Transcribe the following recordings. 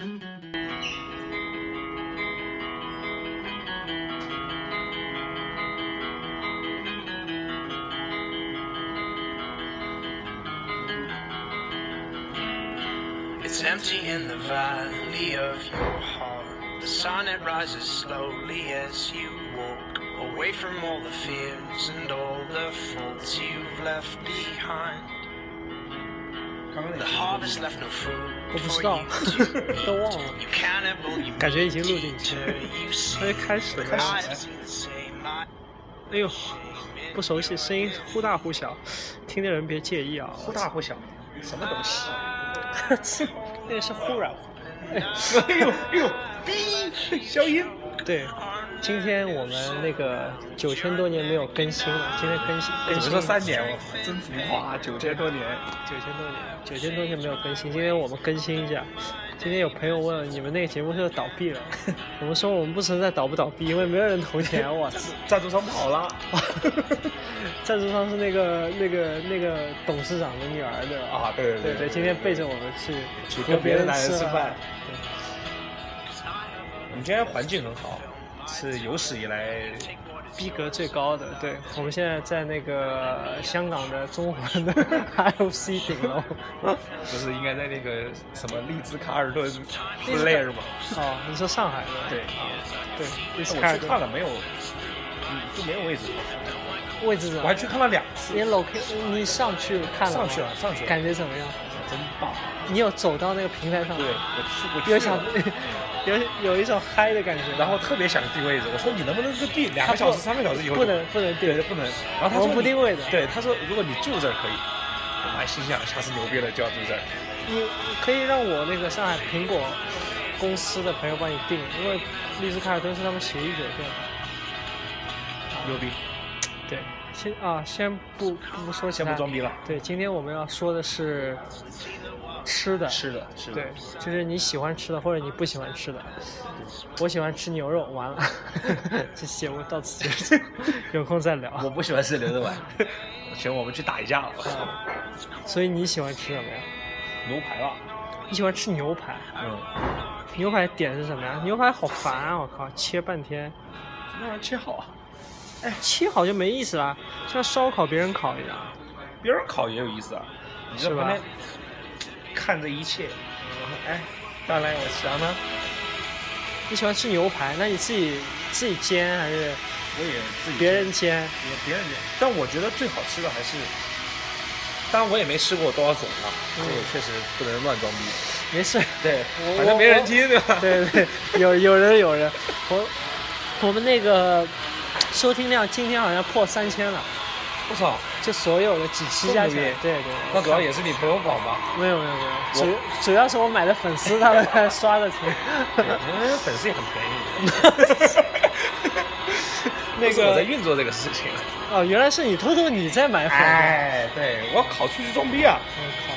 It's empty in the valley of your heart. The sun it rises slowly as you walk away from all the fears and all the faults you've left behind. 我不知道，都忘了，感觉已经录进去，了 开始开始。哎呦，不熟悉，声音忽大忽小，听的人别介意啊。忽大忽小，什么东西？那是忽然。哎呦哎呦，消音？对。今天我们那个九千多年没有更新了，今天更新更新怎么说三年？我真浮夸，九千多年。九千多年，九千多年没有更新，今天我们更新一下。今天有朋友问你们那个节目是不是倒闭了，我们说我们不存在倒不倒闭，因为没有人投钱，我操！赞助商跑了。赞助商是那个那个那个董事长的女儿对吧？啊，对对对对，今天背着我们去跟别的男人吃饭。对我们今天环境很好，是有史以来逼格最高的。对，我们现在在那个香港的中环的 IOC 顶楼。不是应该在那个什么利兹卡尔顿 Flair 吗？哦，你说上海的？对啊，对，丽思我卡尔顿去看了没有？嗯，就没有位置。位置怎么我还去看了两次，连 loc 你上去看了上去了，上去了，感觉怎么样？真棒。你有走到那个平台上吗？对，我去，我去有想。有有一种嗨的感觉。然后特别想定位置，我说你能不能就定两个小时、三个小时以后不能不能定，对不能。然后他我说不定位的。对，他说如果你住这儿可以，我还心想下次牛逼了就要住这儿。你可以让我那个上海苹果公司的朋友帮你订，因为丽思卡尔顿是他们协议酒店。牛逼，对，先啊，先不不说其他先不装逼了。对，今天我们要说的是吃的。吃的，吃的。对，就是你喜欢吃的或者你不喜欢吃的。我喜欢吃牛肉，完了，这节目到此结束，有空再聊。我不喜欢吃牛肉丸，行，我们去打一架了。啊所以你喜欢吃什么呀？牛排吧，你喜欢吃牛排？嗯，牛排点是什么呀？牛排好烦啊！我靠，切半天，那玩意儿切好啊，哎，切好就没意思了，像烧烤别人烤一样。别人烤也有意思啊。你在旁边看着一切，哎，当然我想呢，你喜欢吃牛排，那你自己自己煎还是我也自己别人煎？也别人煎，但我觉得最好吃的还是，当然我也没吃过多少种啊，这也确实不能乱装逼。没事，对我，反正没人听对吧？对对，有有人有人，我我们那个收听量今天好像破三千了，我操，就所有的几期加起来对对。那主要也是你朋友广吧？没有没有没有，主主要是我买的粉丝他们才刷的钱。粉丝也很便宜。那个是我在运作这个事情。哦，原来是你偷偷你在买粉。哎，对，我要考出去装逼啊！我靠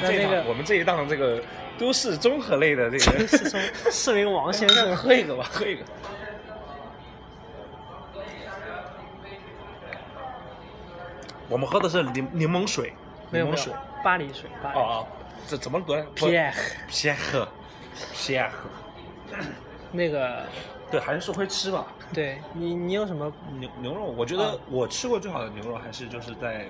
我们这一档，我们这一档这个都市综合类的这，个，是从市民王先生。喝一个吧，喝一个。我们喝的是柠柠檬水，没有没有柠檬水。巴黎水，巴黎哦哦，这怎么读呢 Pierre？Pierre Pierre，那个对，还是会吃吧。对你你有什么牛牛肉，我觉啊得我吃过最好的牛肉还是就是在，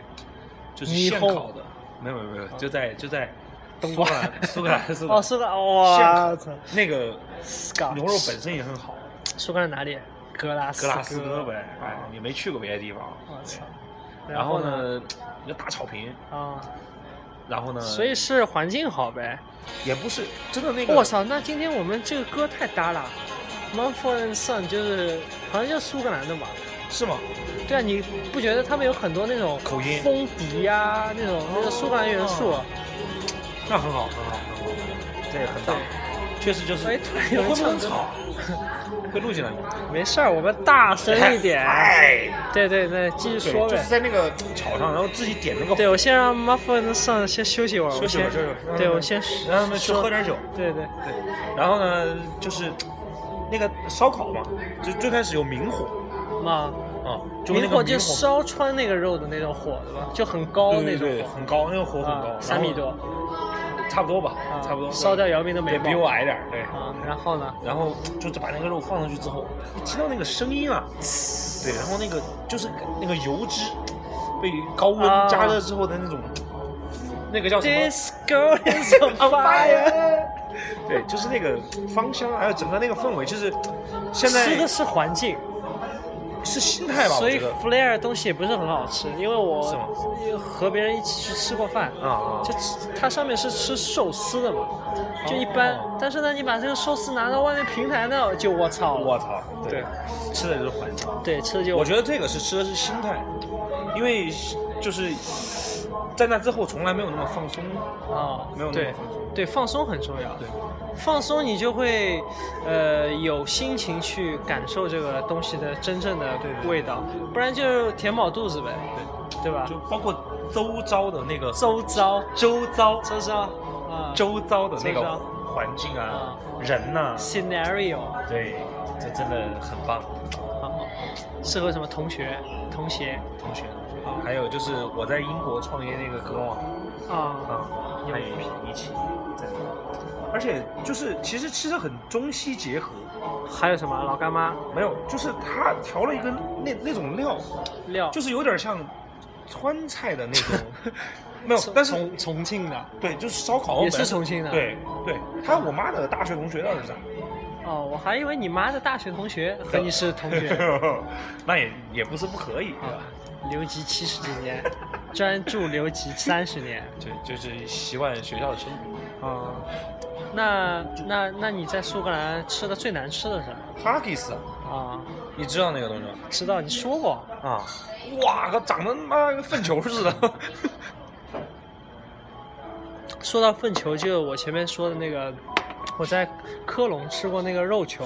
就是现烤的，没有没有没有，就在就在东瓜苏格兰苏格兰苏格兰哦，苏格兰，哇操，那个 Scotch 牛肉本身也很好，苏格兰哪里？格拉斯格拉斯哥哥呗，哎，你没去过别的地方。我操。然后？呢，一个大草坪，啊，然后呢，所以是环境好呗。也不是真的那个，我操，那今天我们这个歌太搭了。Mumford and Son 就是好像就是苏格兰的嘛。是吗？对啊，你不觉得他们有很多那种口音风笛呀、那种那个苏格兰元素？哦那很好，很好，很好，这也很大对，确实就是。会不会吵？会录进来吗？没事儿，我们大声一点。哎，对对对，继续对，就是说呗。在那个草上，然后自己点那个对，我先让 Muffin 上先休息一会儿，休息会儿休息会儿对我先让他们去喝点酒。对对，对，然后呢，就是那个烧烤嘛，就最开始有明火嘛，啊，就明火就烧穿那个肉的那种火对吧，就很高那种对很高，那个火很高啊，，三米多。差不多吧，啊差不多。烧掉姚明的美对，貌。比我矮点儿，对。啊，然后呢？然后就把那个肉放上去之后，一听到那个声音啊，对，然后那个就是那个油脂被高温啊加热之后的那种，那个叫什么？This girl is on fire。对，就是那个芳香，还有整个那个氛围，就是现在吃的是环境，是心态吧？所以 Flair 东西也不是很好吃，因为我和别人一起去吃过饭，啊啊，就吃它上面是吃寿司的嘛，就一般。哦但是呢，你把这个寿司拿到外面平台呢，就我操了。我操，对，吃的就是环境。对，吃的就我觉得这个是吃的是心态，因为就是在那之后从来没有那么放松。啊，没有那么对放松。对，放松很重要。对，放松你就会呃有心情去感受这个东西的真正的味道，不然就填饱肚子呗，对。对吧？就包括周遭的那个周遭，周遭。周遭啊。周遭的那个环境啊啊，人呐、，scenario。对，这真的很棒。好，适合什么同学、同学。同学，还有就是我在英国创业那个歌网啊啊，还有一批一起。而且就是其实吃的很中西结合，还有什么老干妈没有，就是他调了一个那那种料，料，就是有点像川菜的那种，没有，但是重重庆的对，就是烧烤也是重庆的对对，他我妈的大学同学的儿子。哦，我还以为你妈的大学同学和你是同学 那也也不是不可以，对吧？啊，留级七十几年，专注留级三十年 就就是习惯学校的生活。啊。那那那你在苏格兰吃的最难吃的是啥 Haggis，啊？你知道那个东西吗？知道你说过啊，哇，个长得妈跟粪球似的。说到粪球，就我前面说的那个，我在科隆吃过那个肉球，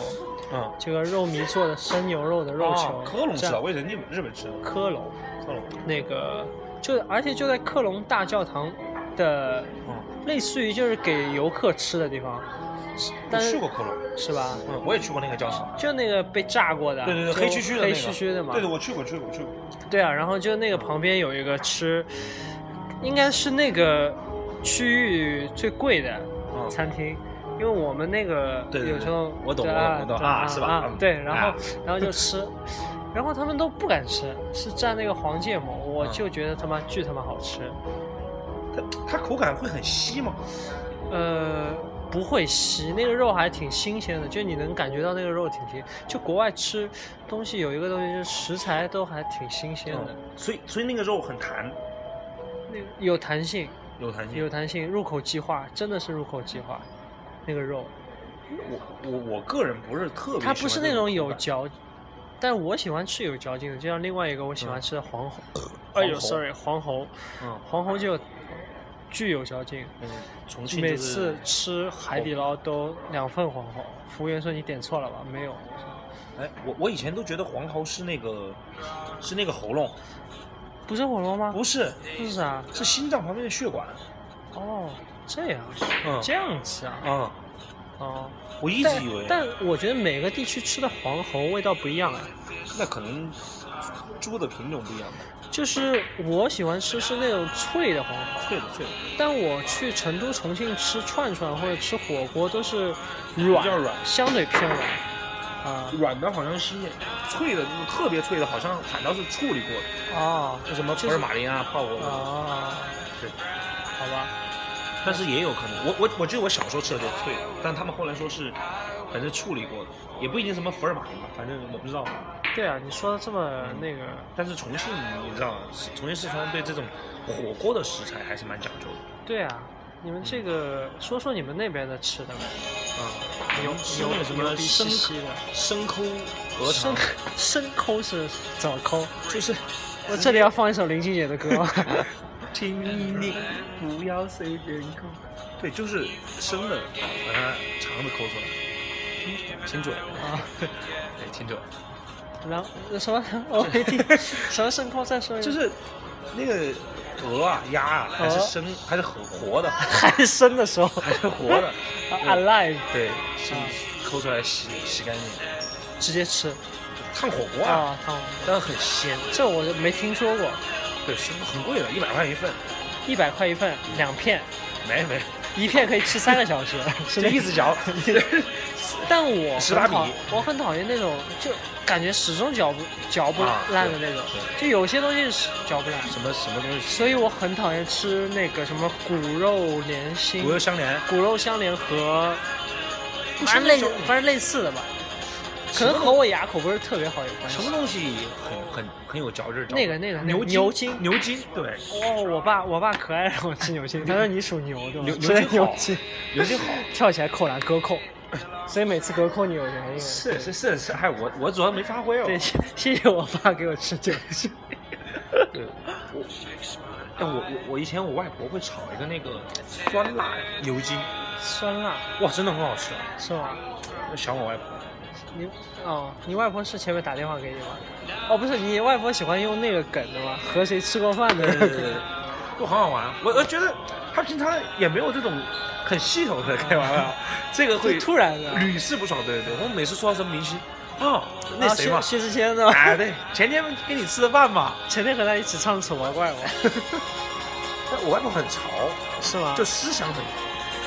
嗯，这个肉糜做的生牛肉的肉球。啊科隆知道，我以为日本日本吃的。科隆科隆，那个就而且就在科隆大教堂的，嗯，类似于就是给游客吃的地方，我但是去过科隆，是吧？嗯，我也去过那个教堂。就那个被炸过的，对对对，黑黢黢的那黑。黢黢的嘛。对对，我去过，去过，去过。对啊，然后就那个旁边有一个吃，应该是那个区域最贵的嗯餐厅。因为我们那个有时候我懂我懂啊是吧嗯对，然后啊然后就吃，然后他们都不敢吃，是蘸那个黄芥末，我嗯就觉得他妈巨他妈好吃。它它口感会很稀吗？呃，不会稀，那个肉还挺新鲜的，就你能感觉到那个肉挺新。就国外吃东西有一个东西，就是食材都还挺新鲜的，嗯，所以所以那个肉很弹，那个有弹性，有弹性。有弹性，入口即化，真的是入口即化。那个肉，我我我个人不是特别它不是那种有嚼，但我喜欢吃有嚼劲的，就像另外一个我喜欢吃的黄喉，哎呦，sorry，黄喉，嗯黄喉就巨有嚼劲。嗯，重庆就是每次吃海底捞都两份黄喉，服务员说你点错了吧？没有，哎，我我以前都觉得黄喉是那个是那个喉咙，不是喉咙吗？不是，这是啥？是心脏旁边的血管。哦，这样，嗯这样子啊，嗯，哦。我一直以为，但我觉得每个地区吃的黄喉味道不一样啊。那可能猪的品种不一样吧，就是我喜欢吃是那种脆的黄喉，脆的脆的，但我去成都、重庆吃串串或者吃火锅都是软，比较软相对偏软。啊软的好像是，脆的就是特别脆的，好像反倒是处理过的，哦就什么福尔马林啊泡过的，啊，对。好吧，但是也有可能，我我我记得我小时候吃的就是脆的，但他们后来说是，反正处理过的，也不一定什么福尔马林吧，反正我不知道。对啊，你说的这么那个，但是重庆你知道，重庆四川对这种火锅的食材还是蛮讲究的。对啊，你们这个说说你们那边的吃的吧，啊，牛吃牛那个什么生兮兮的，生抠鹅生肠，生抠是怎么抠？就是我这里要放一首林俊杰的歌吗？请你不要随便抠。对，就是生的，把它肠子抠出来，亲嘴，啊，对，清楚，然后什么？我没听，什么生抠？再说一遍。就是那个鹅啊、鸭啊，还是鹅生还是活活的，还生的时候。还是活的，啊，alive，对，是抠出来洗洗干净，直接吃。烫火锅啊，啊，烫。但是很鲜，这我没听说过，对，是很贵的，一百块一份，一百块一份，两片，没没一片可以吃三个小时，是就那一直嚼。但我十八很讨我很讨厌那种就感觉始终嚼不嚼不啊烂的那种，就有些东西是嚼不烂，什么什么东西？所以我很讨厌吃那个什么骨肉连心、骨肉相连，骨肉相连和，反正类反正类似的吧，可能和我牙口不是特别好有关系什。么东西很很很有嚼劲儿？那个那个牛牛筋牛筋对，哦，我爸我爸可爱让我吃牛筋，他说你属牛对吧？牛牛筋好牛筋，牛筋好。跳起来扣篮隔扣，所以每次隔扣你有原因为是是是是，还我我主要没发挥哦。对，谢谢谢我爸给我吃牛筋。对，我，但我我我以前我外婆会炒一个那个酸辣牛筋，酸辣哇，真的很好吃啊！是吗？想我外婆，你哦，你外婆是前面打电话给你吗？哦，不是，你外婆喜欢用那个梗的吗？和谁吃过饭的？都很好玩。我我觉得他平常也没有这种很系统的开玩笑，这个会突然的。屡试不爽。对对对，我每次说到什么明星，哦，那啊谁嘛，薛薛之谦的吗？哎对，前天跟你吃的饭嘛。前天和他一起唱《丑八怪》嘛，但我外婆很潮，是吗？就思想很，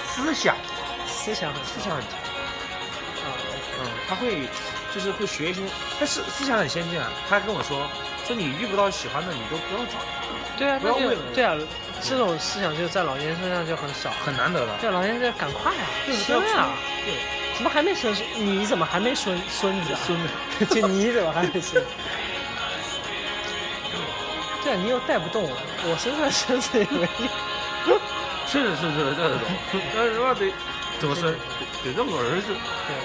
思想思想很思想很潮。他会就是会学一些，但是思想很先进啊。他跟我说，说你遇不到喜欢的，你都不要找，对啊，不要为了对啊，这种思想就在老年人身上就很少。很难得的。对，老年人赶快啊，生啊！对，怎么还没生？你怎么还没孙孙子啊？孙子，就你怎么还没生？对啊，你又带不动我，我身上孙子也没有。是是是是这种，那他妈得怎么生？得得让个儿子。对，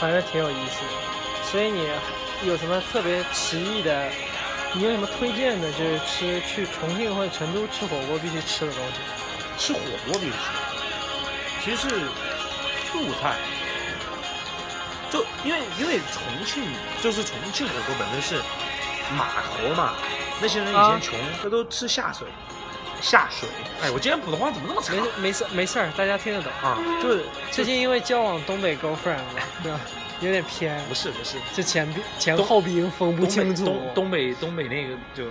反正挺有意思的。所以你有什么特别奇异的？你有什么推荐的？就是吃去重庆或者成都吃火锅必须吃的东西？吃火锅必须吃，其实是素菜。就因为因为重庆就是重庆火锅本身是码头嘛，那些人以啊前穷，他都吃下水，下水。哎，我今天普通话怎么那么差没没事没事儿，大家听得懂。啊？就是最近因为交往东北 girlfriend 了，对吧？有点偏，不是不是，这前鼻前后鼻音分不清楚。东东北东北那个就，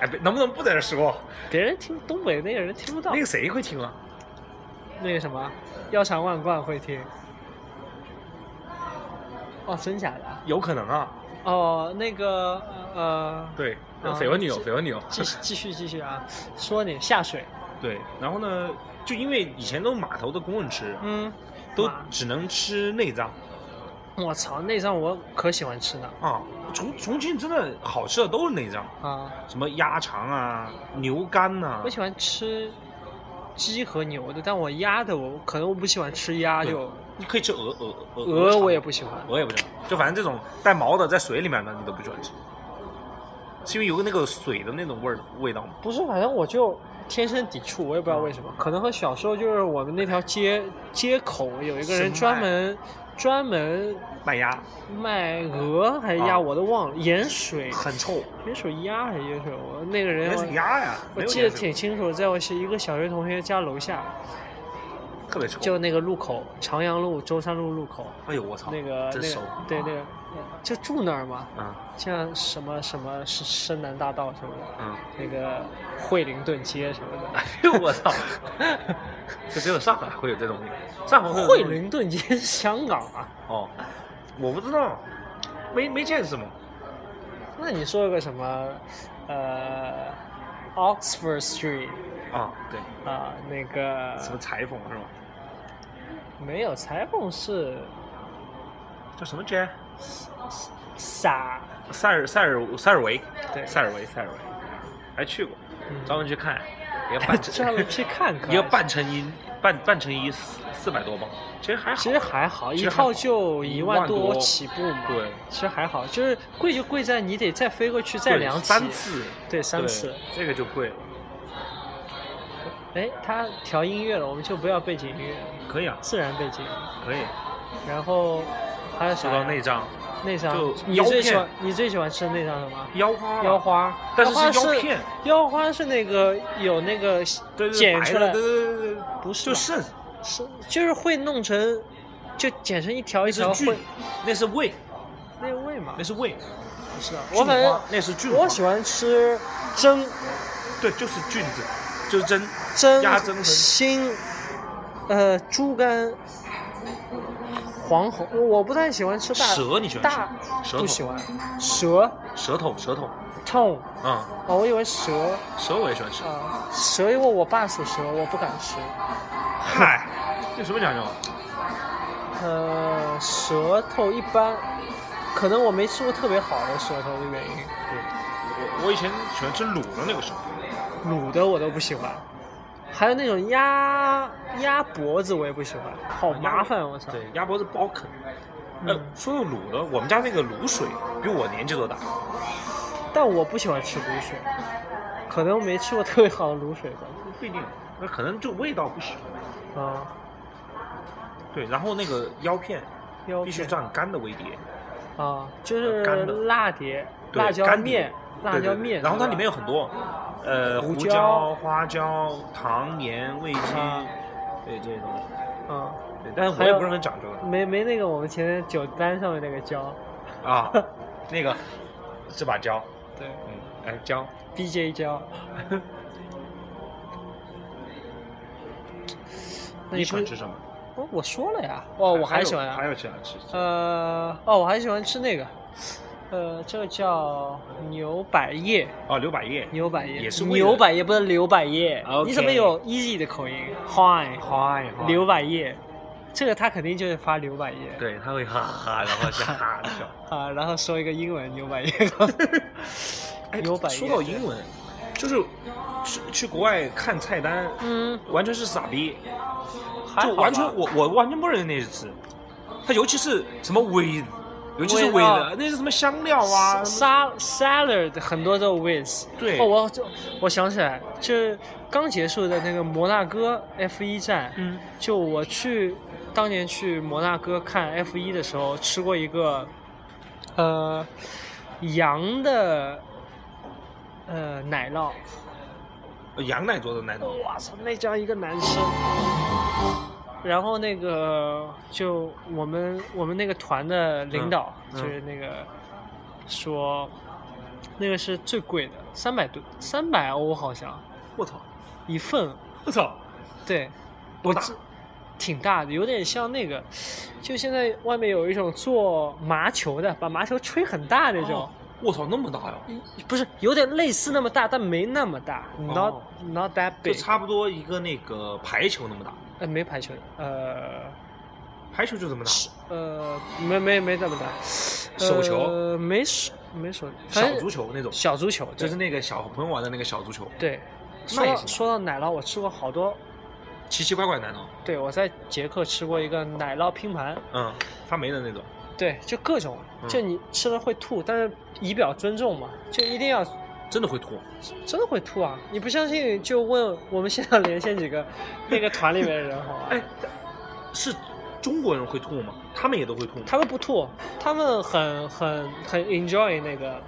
哎，别能不能不在这说？别人听东北那个人听不到。那个谁会听啊？那个什么，腰缠万贯会听。哦，真假的啊？有可能啊。哦，那个呃，对，啊绯闻女友，绯闻女友。继续 继续继续啊，说你下水，对，然后呢，就因为以前都码头的工人吃，嗯，都只能吃内脏我操，内脏我可喜欢吃呢啊。重重庆真的好吃的都是内脏，啊！什么鸭肠啊、牛肝呐、我喜欢吃鸡和牛的，但我鸭的我可能我不喜欢吃鸭，就你可以吃鹅鹅鹅鹅肠我也不喜欢。鹅也不喜欢，就反正这种带毛的在水里面的你都不喜欢吃，是因为有个那个水的那种味儿味道吗？不是，反正我就天生抵触，我也不知道为什么，可能和小时候就是我们那条街街口有一个人专门专门卖鸭卖鹅还是鸭，啊我都忘了，盐水很臭，盐水鸭还是盐水鹅？那个人那我是鸭呀，我记得盐水挺清楚，在我是一个小学同学家楼下，特别臭。就那个路口，长阳路、舟山路路口，哎呦我操，那个真熟那个对那个就住那儿嘛，啊像什么什么是深南大道什么的，嗯！那个惠灵顿街什么的。哎呦我操，就只有上海会有这东西，上海会有惠灵顿街是香港啊？哦，我不知道，没没见什么。那你说个什么？呃，Oxford Street 啊，对，啊，那个什么裁缝是吗？没有裁缝是叫什么街？傻，塞尔塞尔塞尔维，对塞尔维塞尔维，还去过，嗯专门去看，一个半程专门去看看。一个半成衣半半成衣四四百多磅，其实还好。其实还好，一套就一万万多起步嘛。对，其实还好，就是贵就贵在你得再飞过去再对量。三次，对，三次。这个就贵了。哎，他调音乐了，我们就不要背景音乐，可以啊，自然背景。可以。然后还说？到内脏，内脏。就，你最喜欢你最喜欢吃的内脏什么？腰花，腰，花，但是花是腰片，腰花是那个有那个剪出来。的对，对对对对，不是就肾，是就是会弄成，就剪成一条一条那是菌会，那是胃，嘛？那？是胃。不是啊，我反正那是菌花，我喜欢吃蒸，对，就是菌子，就是蒸蒸鸭胗和心，呃，猪肝，黄喉，我不太喜欢吃大蛇，你喜欢吃大？舌头不喜欢蛇舌头，舌头，痛嗯，哦，我以为蛇蛇我也喜欢吃。啊，蛇因为我爸属蛇，我不敢吃。嗨，有什么讲究？呃，舌头一般，可能我没吃过特别好的舌头的原因，我我以前喜欢吃卤的那个舌头，卤的我都不喜欢。还有那种鸭鸭脖子我也不喜欢，好麻烦，我操。对，鸭脖子不好啃。呃嗯，说到卤的，我们家那个卤水比我年纪都大。但我不喜欢吃卤水，可能没吃过特别好的卤水吧。不一定，那可能就味道不喜欢。啊，对，然后那个腰片腰必须蘸干的微碟，啊，就是干的辣碟、辣椒干面、辣椒面。然后它里面有很多，呃，胡胡椒椒、花椒、糖、盐、味精，啊对这些东西。啊，对，但是我也不是很讲究的没没那个我们前面酒单上面那个椒。啊。那个这把椒，对嗯，哎，椒，，BJ 椒。那你你喜欢吃什么？哦，我说了呀。哦，我还喜欢啊。还有喜欢吃。呃，哦，我还喜欢吃那个，呃，这个叫牛百叶。哦，牛百叶，牛百叶也是牛百叶，不是刘百叶。你怎么有 easy 的口音？Hi Hi，，刘百叶，这个他肯定就是发刘百叶。对，他会哈哈，然后是哈的笑。啊，然后说一个英文牛百叶。哎牛百叶说到英文，就是去去国外看菜单，嗯，完全是傻逼，就完全我我完全不认识那些词，他尤其是什么 with，尤其是味 with，道那是什么香料啊，什么 Sal salad 很多都 with。对。哦，我就我想起来，就是刚结束的那个摩纳哥 F 一站，嗯。就我去当年去摩纳哥看 F 一的时候，吃过一个呃羊的呃奶酪，羊奶做的奶酪，哇操，那叫一个难吃。然后那个就我们我们那个团的领导、就是那个说，那个是最贵的，三百多三百欧好像我操，一份，我操，对，多大？挺大的，有点像那个，就现在外面有一种做麻球的，把麻球吹很大那种。哦我操，那么大呀，不是有点类似那么大，但没那么大，not、哦 not that 就 big，就差不多一个那个排球那么大，呃没排球，呃排球就这么大，呃没没没这么大，手球呃没手没手，反小足球那种，小足球，就是那个小朋友玩的那个小足球，对。说说到奶酪，我吃过好多，奇奇怪怪奶酪，对我在捷克吃过一个奶酪拼盘，嗯，发霉的那种，对，就各种，嗯就你吃了会吐，但是以表尊重嘛，就一定要真的会吐，真的会吐啊！你不相信就问我们现场连线几个那个团里面的人好吧？哎，是中国人会吐吗？他们也都会吐吗？他们不吐，他们很很很 enjoy 那个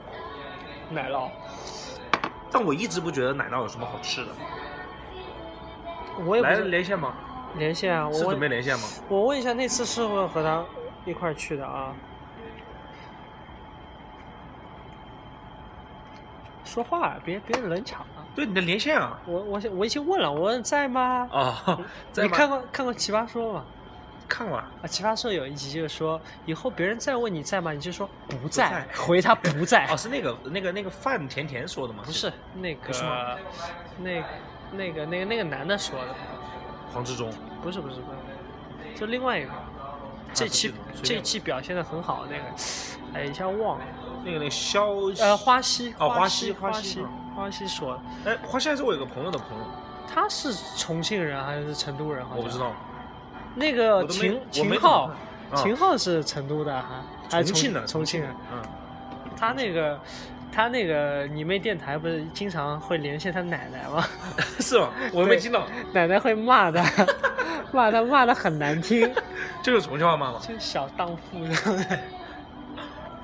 奶酪。但我一直不觉得奶酪有什么好吃的。我也不是连线吗？连线啊，我是准备连线吗？我问一下，那次是不是和他一块去的啊？说话别别冷场啊！对，你的连线啊。我我我已经问了，我问在吗？哦，在你看过看过《奇葩说》吗？看过。啊，《奇葩说》有一集就是说，以后别人再问你在吗，你就说不在，在回他不在。哦，是那个那个那个范甜甜说的吗？不是那个是吗那那个那个那个男的说的，黄志忠。不是不是不是，就另外一个。这期这期表现的很好那个，哎，一下忘了。那个那个肖呃，花溪，哦花溪，花花溪嗯花溪说的，哎，花溪还是我有个朋友的朋友，他是重庆人还是成都人？我不知。道。那个秦秦昊秦昊是成都的哈，重庆的重庆人。嗯，他那个，他那个你妹电台不是经常会连线他奶奶吗？是吗？我没听到。奶奶会骂他，骂他骂的很难听，这个重庆话骂吗？就是小荡妇，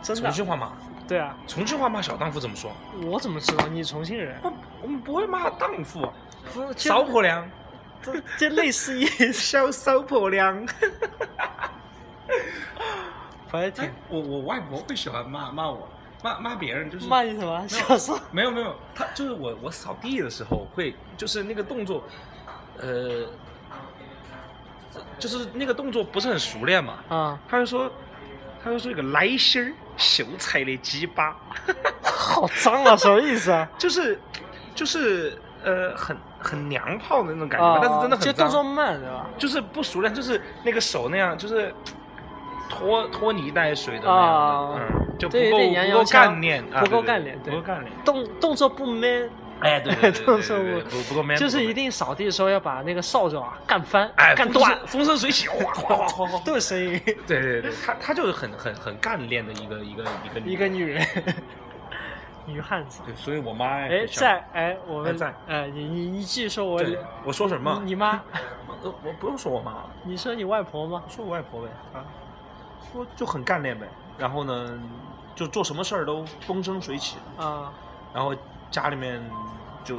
真的重。庆话骂。对啊，重庆话骂小荡妇怎么说？我怎么知道你重庆人？我我们不会骂荡妇，不，骚婆娘，这这类似意思，小骚婆娘。反正挺我我外婆会喜欢骂骂我，骂骂别人就是骂你什么？小时候没有没有，他就是我我扫地的时候会就是那个动作，呃，就是那个动作不是很熟练嘛，啊，他就说他就说一个来心儿秀才的鸡巴，好脏啊，什么意思啊？就是就是呃很很娘炮的那种感觉吧，啊，但是真的很就动作，慢，对吧？就是不熟练，就是那个手那样，就是拖拖泥带水的那样啊的，嗯，就不够点洋不够腔。干练，啊不够对对干练对。不够干练。动动作不 man，哎，对对对 对对对对不不不够 man，就是一定扫地的时候要把那个扫帚啊干翻，哎干断，风生水起，哗哗哗哗哗。都有声音。对对对，她她就是很很很干练的一个一个一个一个女人，女汉子。对，所以我妈哎，在哎，我们哎在哎，你你你继续说我，我说什么？你你妈，我我不用说我妈，你说你外婆吗？说我外婆呗啊，说就很干练呗。然后呢，就做什么事儿都风生水起，啊然后家里面就，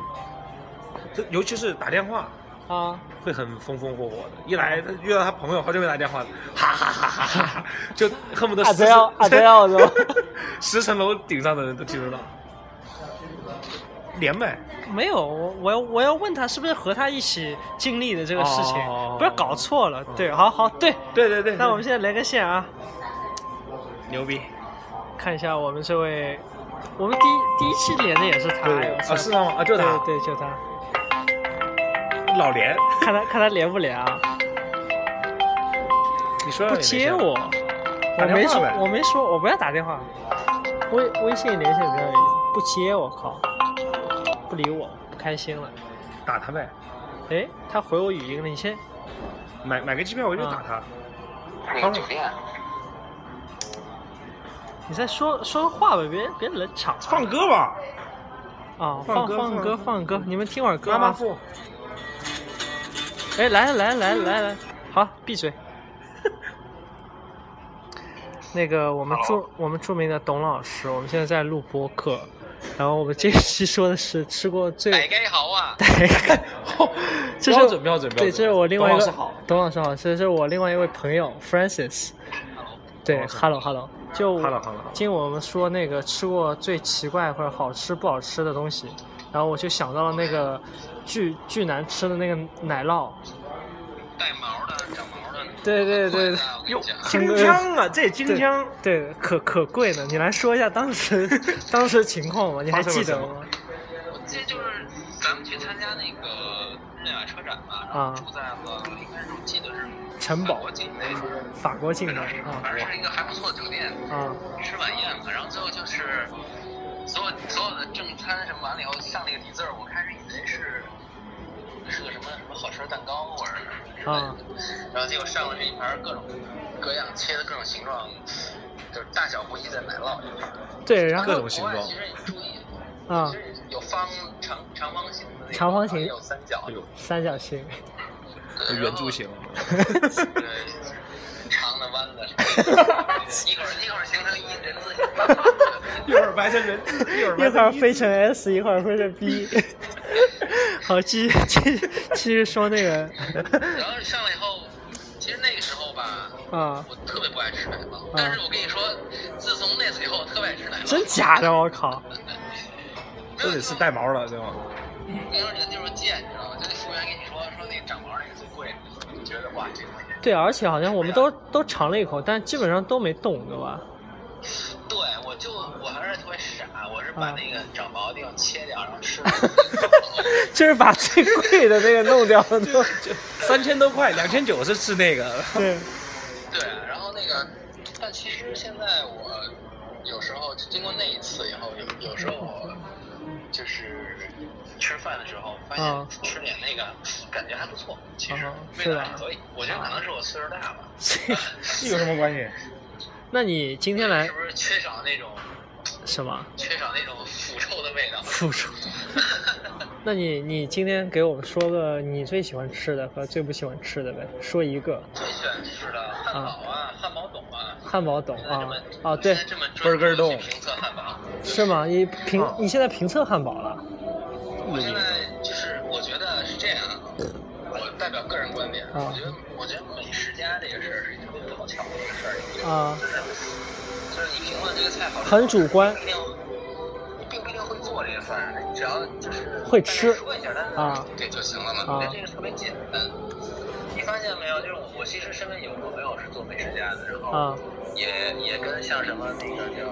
这尤其是打电话。啊，会很风风火火的，一来他遇到他朋友，好久没打电话了，哈哈哈哈哈哈，就恨不得十 十层楼顶上的人都听得到，连麦，没有，我我要我要问他是不是和他一起经历的这个事情哦，不要搞错了。对，好好对。对对对，那我们现在连个线啊，牛逼，看一下我们这位，我们第一第一期连的也是他，啊是他吗？啊就他，对对，就他，老连，看他看他连不连啊？你说不接我，我没说我没说，我不要打电话，微微信连线比较有意思，不接我靠，不理我，不开心了。打他呗，哎，他回我语音了，你先。买买个机票我就打他，那个酒店，你再说说话吧，别别冷场。啊。放歌吧，啊，放歌放歌放歌，你们听会儿歌啊。妈妈富，哎，来来来来来，好，闭嘴。那个我们著我们著名的董老师，我们现在在录播客，然后我们这一期说的是吃过最大家好啊！这是标准标准标准对，这是我另外一个董老师好。董老师好，这是我另外一位朋友 Francis。对董老师，Hello Hello，就经我们说那个吃过最奇怪或者好吃不好吃的东西，然后我就想到了那个巨巨难吃的那个奶酪。带毛的、长毛的，对对对对哟金枪啊，这金枪，对，可可贵呢。你来说一下当时 当时情况吧，你还记得吗？我记得就是咱们去参加那个日内瓦车展嘛，然啊。后住在了，应该是我记得是城堡国境内，法国境内反正是一个还不错的酒店，啊。吃晚宴嘛，然后最后就是所有所有的正餐什么完了以后上那个底字儿，我开始以为是是个什么什么好吃的蛋糕或者是之类的啊，然后结果上了是一盘各种各样切的各种形状，就是大小不一的奶酪一盘。对，然后各种形状。国外其实你注意，啊。其实有方长长方形的那种，长方形有三角有，三角形，对圆柱形，对，长的弯的，一会儿一会儿形成一人字形，一会儿掰成人字，一会儿一会儿飞成成 S，一会儿飞成 B。好，继续继续继续说那个然后上来以后，其实那个时候吧，啊，我特别不爱吃奶酪，但是我跟你说，自从那次以后，我特别爱吃奶酪。真假的？我靠！都得是带毛的，对吗？我跟你说，人就是贱，你知道吗？就那服务员跟你说说那长毛那个最贵，你就觉得哇，这个对，而且好像我们都都尝了一口，但基本上都没动，对吧？对，我就我还是特别傻，我是把啊那个长毛的地方切掉，然后吃。就是把最贵的那个弄掉了，就三千多块，两千九是吃那个，对对，然后那个，但其实现在我有时候经过那一次以后，有有时候我就是吃饭的时候，发啊现吃点那个感觉还不错，其实啊味是吧道还可以。我觉得可能是我岁数大了，这有什么关系？那你今天来是不是缺少那种什么？缺少那种腐臭的味道？腐臭。那你你今天给我们说个你最喜欢吃的和最不喜欢吃的呗，说一个。最喜欢吃的汉堡啊，汉堡。汉堡懂啊。现在这么啊对。现在这么专注 Burger 洞去评测汉堡。是吗？你评啊。你现在评测汉堡了？我现在就是我觉得是这样，啊，我代表个人观点，啊。我觉得我觉得美食家这个事儿是一特别不好巧的一个事儿，啊。就是就是你评论这个菜好，很主观。你并不一定会做这个饭，你只要就是会吃。说一下，啊。对就行了嘛。啊。我觉得这个特别简单。你发现没有？就是我我其实身边有朋友是做美食家的，然后啊也也跟像什么那个叫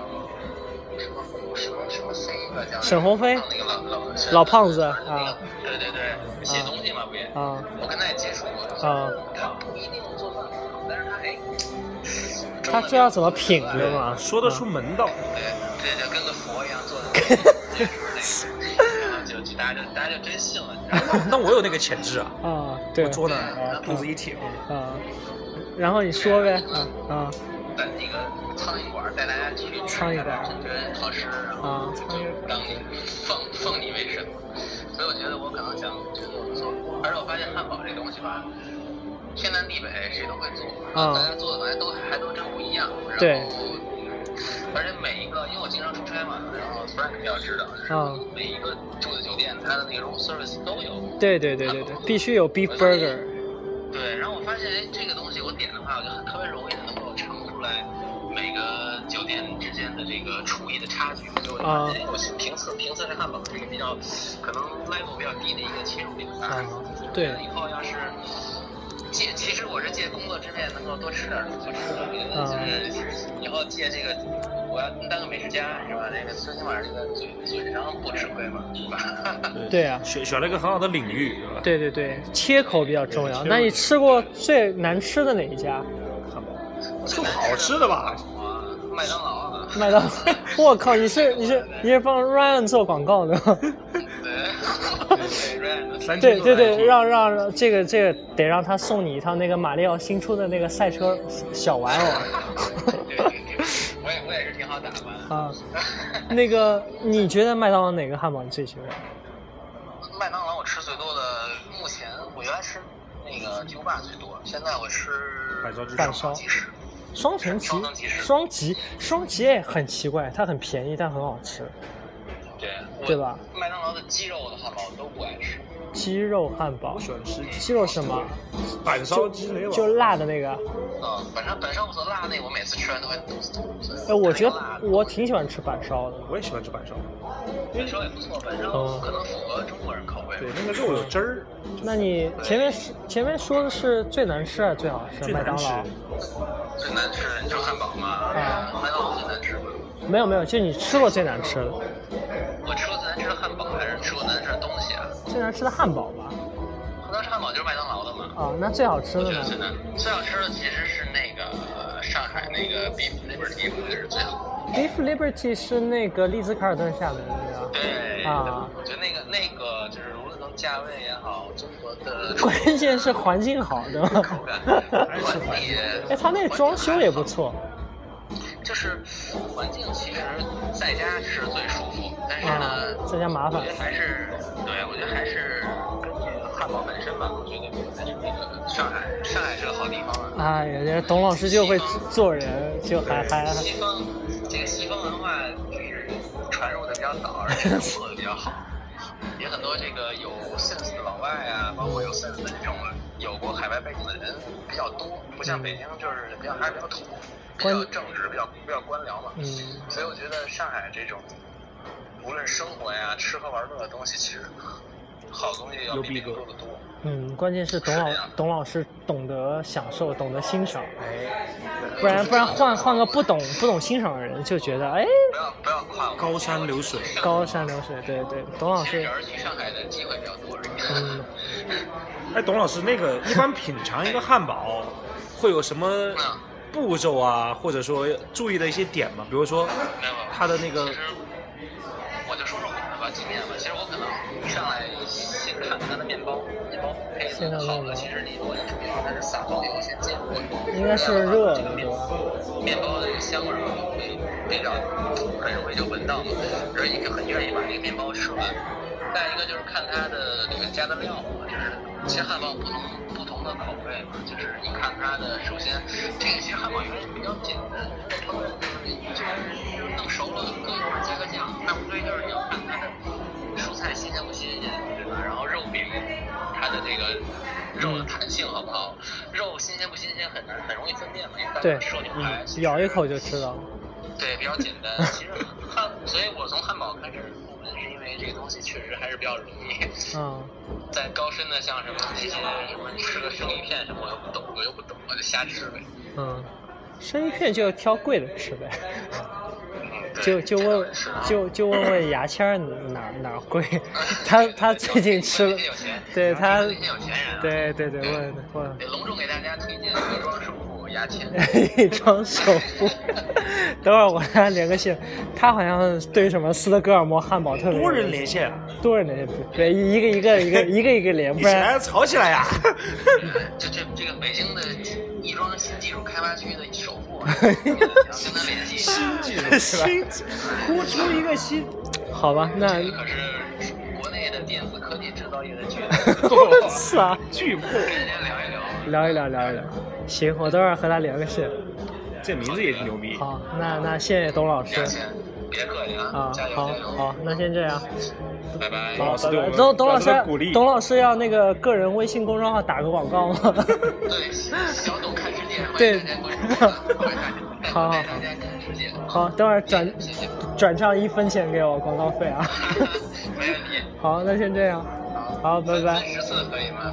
什么什么什么飞吧，叫沈鸿飞那个老老老胖子那个啊对对对，写东西嘛不也？啊我跟他也接触过，啊他不一定做饭好，但是他哎，他知道怎么品对对吗？说得出门道。对，这就跟个佛一样做的，大家就大家就真信了，你知道吗？那我有那个潜质啊，啊，对坐那儿肚子一挺，啊，然后你说呗啊啊在那个苍蝇馆带大家去吃苍蝇馆真觉得好吃，然后啊就当你奉奉你为神，所以我觉得我可能想去做做，而且我发现汉堡这东西吧，天南地北谁都会做，啊大家做的好像都还都真不一样，然后对而且每一个，因为我经常出差嘛，然后 Frank 比较知道，就是啊每一个住的酒店，它的那个 room service 都有。对对对对对，必须有 beef burger 对，然后我发现，哎，这个东西我点的话，我就很特别容易的能够尝出来每个酒店之间的这个厨艺的差距。所以我就发现，哎，我评测评测这汉堡是一个比较可能 level 比较低的一个切入点。啊对以后要是借，其实我是借工作之便能够多吃点儿好吃的，就是以后借这个，我要当个美食家是吧？那个最起码这个嘴嘴上不吃亏嘛，是吧？对啊，选选了一个很好的领域，对吧？对对对，切口比较重要。那你吃过最难吃的哪一家？汉堡，就好吃的吧？哇，麦当劳啊，麦当劳，我靠，你是你是 你是帮 Ryan 做广告的吗？对，对，三对让让让这个这个得让他送你一套那个马里奥新出的那个赛车小玩偶对对对，我也我也是挺好打扮。啊。那个，你觉得麦当劳哪个汉堡你最喜欢？麦当劳我吃最多的，目前我原来吃那个巨无霸最多，现在我吃板烧。双层旗双层鸡双极双极也很奇怪，它很便宜但很好吃。对，对吧？麦当劳的鸡肉的汉堡我都不爱吃。鸡肉汉堡我，喜欢吃鸡肉什么？板烧鸡腿就辣的那个。嗯，本身本身我所辣那个，我每次吃完都会肚子痛。所以哎，我觉得我挺喜欢吃板烧的。我也喜欢吃板烧，板烧也不错，板烧嗯可能符合中国人口味。对，那个肉有汁儿，那你前面是前面说的是最难吃还是最好吃？最难吃。麦当劳？最难吃的你就汉堡嘛，啊麦当劳最难吃吧？没有没有，就你吃过最难吃的，我吃过最难吃的汉堡，还是吃过难吃的东西啊？最难吃的汉堡吧？当时汉堡就是麦当劳的嘛。啊，那最好吃的呢？最难最好吃的其实是那个呃上海那个 beef liberty，我觉得是最好。Beef Liberty 是那个丽兹卡尔顿下面的那个。对，啊我觉得那个那个就是无论从价位也好，中国的 关键是环境好，对吧？口感、管理，哎，他那个装修也不错。就是环境其实在家吃最舒服，但是在家麻烦我觉。得还是对，我觉得还是根据汉堡本身吧，我觉得还是那个上海，上海是个好地方啊。哎呀，这董老师就会做人，就还还西方这个西方文化就是传入的比较早，而且融合的比较好，也很多这个有 sense 的老外啊，包括有 sense 的这种有过海外背景的人比较多，不像北京就是比较还是比较土，比较正直，比较比较官僚嘛。嗯，所以我觉得上海这种无论生活呀、吃喝玩乐的东西，其实好东西要比北京多得多。嗯，关键是董老是董老师懂得享受，懂得欣赏，哎，不然不然换换个不懂不懂欣赏的人就觉得哎不要不要夸我高山流水高山流水，对对，董老师现实，而去上海的机会比较多而已。嗯，哎，董老师，那个一般品尝一个汉堡，会有什么步骤啊，或者说注意的一些点吗？比如说没有，它的那个我就说说我的吧，经验吧。其实我可能上来包配先看面包的好了。其实你如果你注意到它是撒包油先煎过，应该是热的。这个面面包的这个香味儿会比较很容易就闻到嘛，而且你很愿意把这个面包吃完。再一个就是看它的里面加的料嘛，就是其实汉堡不同不同的。口味嘛，就是你看它的首先这个其实汉堡原来比较简单，烹饪就是你就是弄熟了搁一块儿加个酱，那无非就是你要看它的蔬菜新鲜不新鲜，对吧？然后肉饼它的这这个肉的弹性好不好？肉新鲜不新鲜很难，很容易分辨嘛，因为大对家吃牛排，咬一口就知道了。对，比较简单。其实汉，所以我从汉堡开始入门，是因为这个东西确实还是比较容易。嗯，在高深的像什么那些什么你吃个生鱼片什么我又不懂，我又不懂，我就瞎吃呗。嗯，生鱼片就挑贵的吃呗，嗯，就就问就就问问牙签儿哪哪贵，他他最近吃了 对他。对对对问问隆重给大家推荐 一装首富。等会儿我跟他连个线，他好像对什么斯德哥尔摩汉堡特别 多人连线啊，多人连线，对一个一个一个一个一个连，不然吵起来呀！这这这个北京的亦庄新技术开发区的首富啊，要跟他联系。新突出一个新，好吧，那这个可是国内的电子科技制造业的巨人，我操，巨破，跟人家聊一聊。聊一聊行，我等会儿和他连个线。这名字也牛逼。好，那那谢谢董老师，别客气啊啊，，加油好，好，那先这样。拜拜。好，拜拜。老师对我们董董老师董老师要那个个人微信公众号打个广告吗？对，小董看世界，对迎大家关注我，欢迎大家，好好 好，等会儿转转账一分钱给我广告费啊。没问题。好，那先这样。好，拜拜。十次可以吗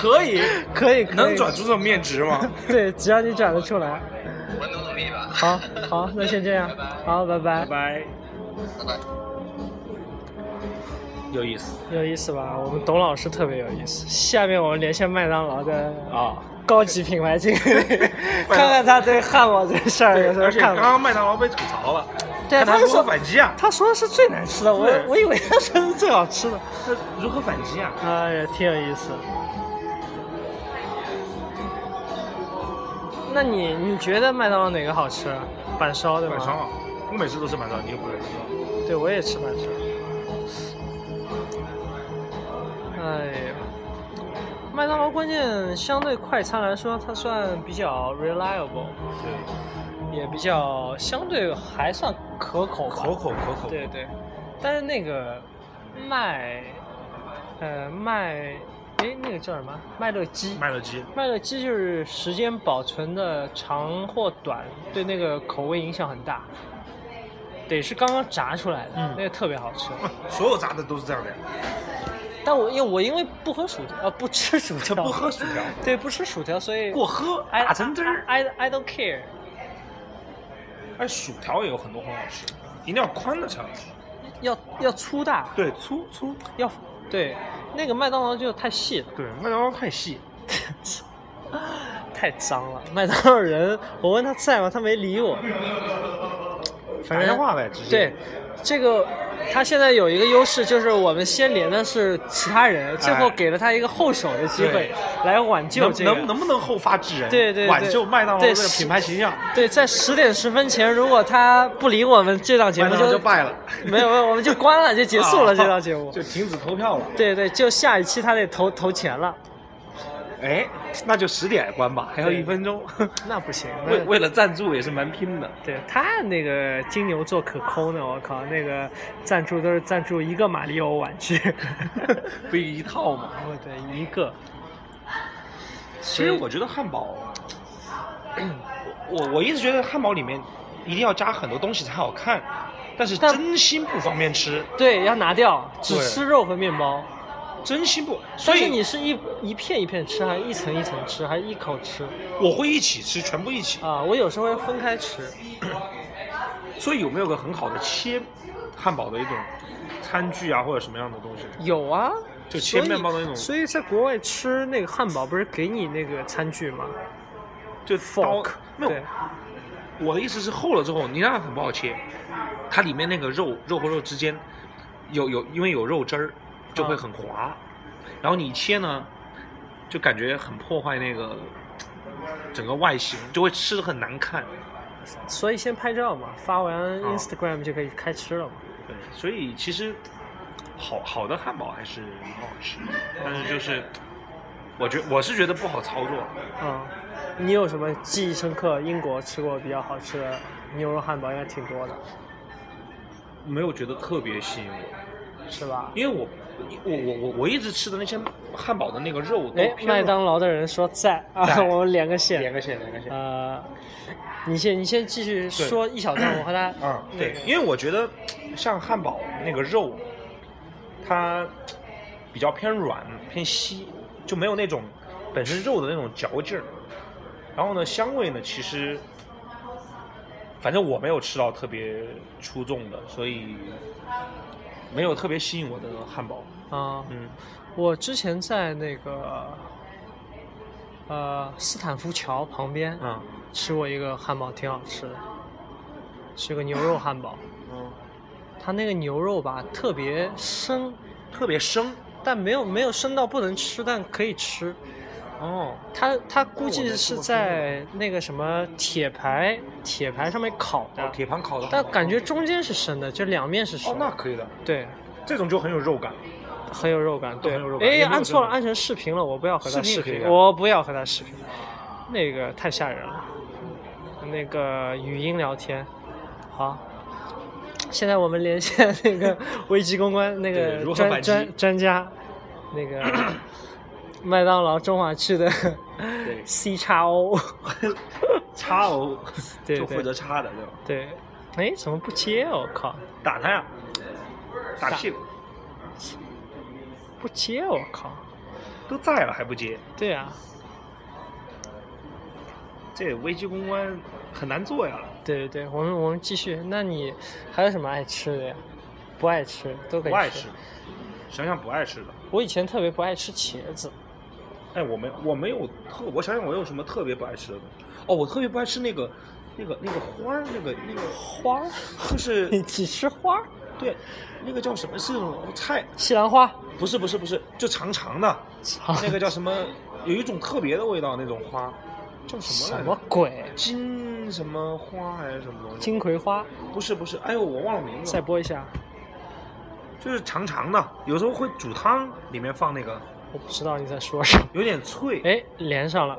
可以，可以，可以。能转出这种面值吗？对，只要你转得出来。我努努力吧。好，好，那先这样拜拜。好，拜拜拜。拜，拜拜。有意思有意思吧？我们董老师特别有意思。下面我们连线麦当劳的啊！高级品牌经理，看看他对汉堡这事儿有什么而且看法。刚刚麦当劳被吐槽了，对，看他如何他说反击啊？他说的是最难吃的，我我以为他说的是最好吃的。这如何反击啊？哎呀，挺有意思。那你你觉得麦当劳哪个好吃？板烧对吧？板烧啊，我每次都吃板烧，你又不能吃。对，我也吃板烧。哎呀，麦当劳关键相对快餐来说，它算比较 reliable，对，也比较相对还算可口吧。可口可口。对对，但是那个麦，呃麦，哎那个叫什么？麦乐鸡。麦乐鸡，麦乐鸡就是时间保存的长或短，对那个口味影响很大。得是刚刚炸出来的，嗯那个特别好吃。所有炸的都是这样的呀。但我因为我因为不喝薯条，呃，不吃薯 条，不喝薯条，对，不吃薯条，所以过喝打成汁儿。I I don't care。哎，薯条也有很多很好吃，一定要宽的才好吃。要要粗大，对，粗粗。要对，那个麦当劳就太细了，对，麦当劳太细。太脏了。麦当劳人，我问他在吗？他没理我。反 打正话呗，直接。对，这个他现在有一个优势，就是我们先连的是其他人，最后给了他一个后手的机会来挽救能这个。能能不能后发制人？对对对挽救麦当劳对这个品牌形象，对，在十点十分前，如果他不理我们，这档节目就败了，没有没有，我们就关了，就结束了 啊这档节目。就停止投票了。对对，就下一期他得投投钱了，哎，那就十点关吧，还有一分钟。那不行。为为了赞助也是蛮拼的。对他那个金牛座可抠呢，我靠，那个赞助都是赞助一个马里奥玩具，不一套嘛。哦对，一个。其实我觉得汉堡，我我一直觉得汉堡里面一定要加很多东西才好看，但是真心不方便吃，对要拿掉，只吃肉和面包。真心不。所以你是一一片一片吃，还是一层一层吃，还是一口吃？我会一起吃，全部一起。啊，我有时候会分开吃。所以有没有个很好的切汉堡的一种餐具啊，或者什么样的东西？有啊，就切面包的那种所以在国外吃那个汉堡，不是给你那个餐具吗就刀？fork，没有对，我的意思是厚了之后，你那样很不好切，它里面那个肉肉和肉之间有有因为有肉汁儿，就会很滑，然后你切呢，就感觉很破坏那个整个外形，就会吃的很难看。所以先拍照嘛，发完啊 Instagram 就可以开吃了嘛。对，所以其实好好的汉堡还是很好吃，但是就是我觉我是觉得不好操作。嗯，你有什么记忆深刻？英国吃过比较好吃的牛肉汉堡应该挺多的，没有觉得特别吸引我，是吧？因为我我我我我一直吃的那些汉堡的那个肉都哎，偏麦当劳的人说在啊，在 我们连个线。连个线连个线。呃，你先你先继续说一小段，我和他嗯，对那，个因为我觉得像汉堡那个肉，它比较偏软偏稀，就没有那种本身肉的那种嚼劲儿。然后呢，香味呢，其实反正我没有吃到特别出众的，所以没有特别吸引我的汉堡。啊，嗯，我之前在那个呃斯坦福桥旁边嗯吃过一个汉堡，挺好吃的，是个牛肉汉堡。嗯，它那个牛肉吧特别生，特别生但没有没有生到不能吃，但可以吃。哦，它它估计是在那个什么铁牌铁牌上面烤的，哦，铁盘烤的，但感觉中间是生的，就两面是熟哦，那可以的，对，这种就很有肉感。很有肉感。对很有肉，感哎按错了，按成视频了，我不要和他视频，我不要和他视频，那个太吓人了。那个语音聊天，好。现在我们连线 那个危机公关那个专专专家，那个 麦当劳中华区的对 C 叉 O，叉 O，，就负责叉的，对吧？对，哎，怎么不接啊？我靠，打他呀，打屁股，不接啊！我靠，都在了还不接，对啊，这危机公关很难做呀。对对对，我们我们继续。那你还有什么爱吃的呀？不爱吃都可以不爱吃，想想不爱吃的。我以前特别不爱吃茄子，哎，我没我没有特，我想想我有什么特别不爱吃的东西？哦，我特别不爱吃那个那个那个花儿，那个那个花儿，就是 你只吃花儿？对，那个叫什么？是那种菜？西兰花，不是不是不是，就长长的，那个叫什么？有一种特别的味道，那种花叫什么来什？么鬼？金什么花还是什么东西？金葵花，不是不是，哎呦，我忘了名字了。再播一下。就是长长的，有时候会煮汤，里面放那个，我不知道你在说什么。有点脆。哎，连上了。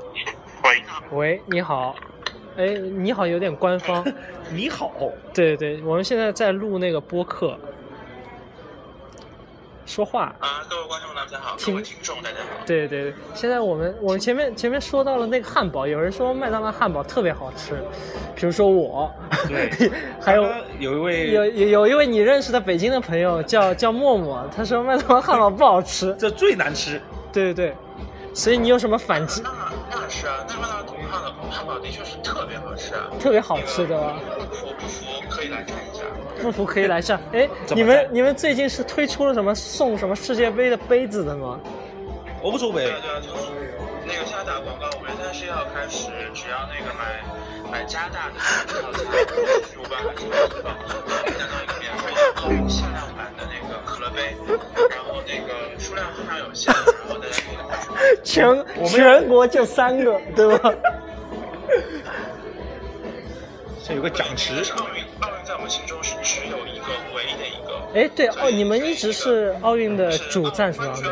喂，喂，你好。哎，你好，有点官方。你好，对对，我们现在在录那个播客，说话。啊，各位观众大家好，各听位听众大家好。对对对，现在我们我们前面前面说到了那个汉堡，有人说麦当劳汉堡特别好吃，比如说我，对 还有有一位有有有一位你认识的北京的朋友叫叫默默，他说麦当劳汉堡不好吃，这最难吃，对对对，所以你有什么反击？那那是啊，那麦当劳汉堡汉堡的确是特别好吃啊。特别好吃的吧？不服不服可以来看一下。不服可以来上。哎，你们你们最近是推出了什么送什么世界杯的杯子的吗？欧洲杯对啊对啊，就是那个现在打广告，五月三十一号开始，只要那个买买加大的 套餐，十五万还是二十万，可以拿到一个免费的限量版的那个可乐杯，然后那个数量非常有限，然后大家。全全国就三个，对吧？这有个奖池奥运，奥运在我们心中是只有一个，唯一的一个。哎，对哦，你们一直是奥运的主赞助是商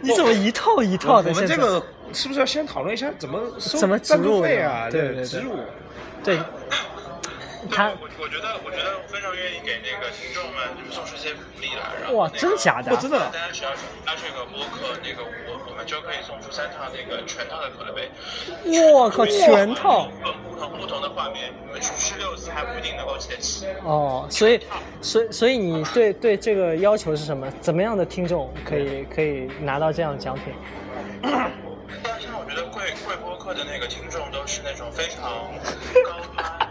你怎么一套一套的？我们这个是不是要先讨论一下怎么收怎么植赞助费啊？对对对植入。对，他我我觉得我觉得非常愿意给那个听众们就是送出一些福利来，然后哇，那个真假的我？真的大家只要加这个播客，那个我我们就可以送出三套那个全套的可乐杯。我靠，全套不同不同的画面，你们去吃六次还不一定能够记得起。哦，所以，所以，所以你对对这个要求是什么？怎么样的听众可以可以拿到这样的奖品？但是我觉得贵贵播客的那个听众都是那种非常高端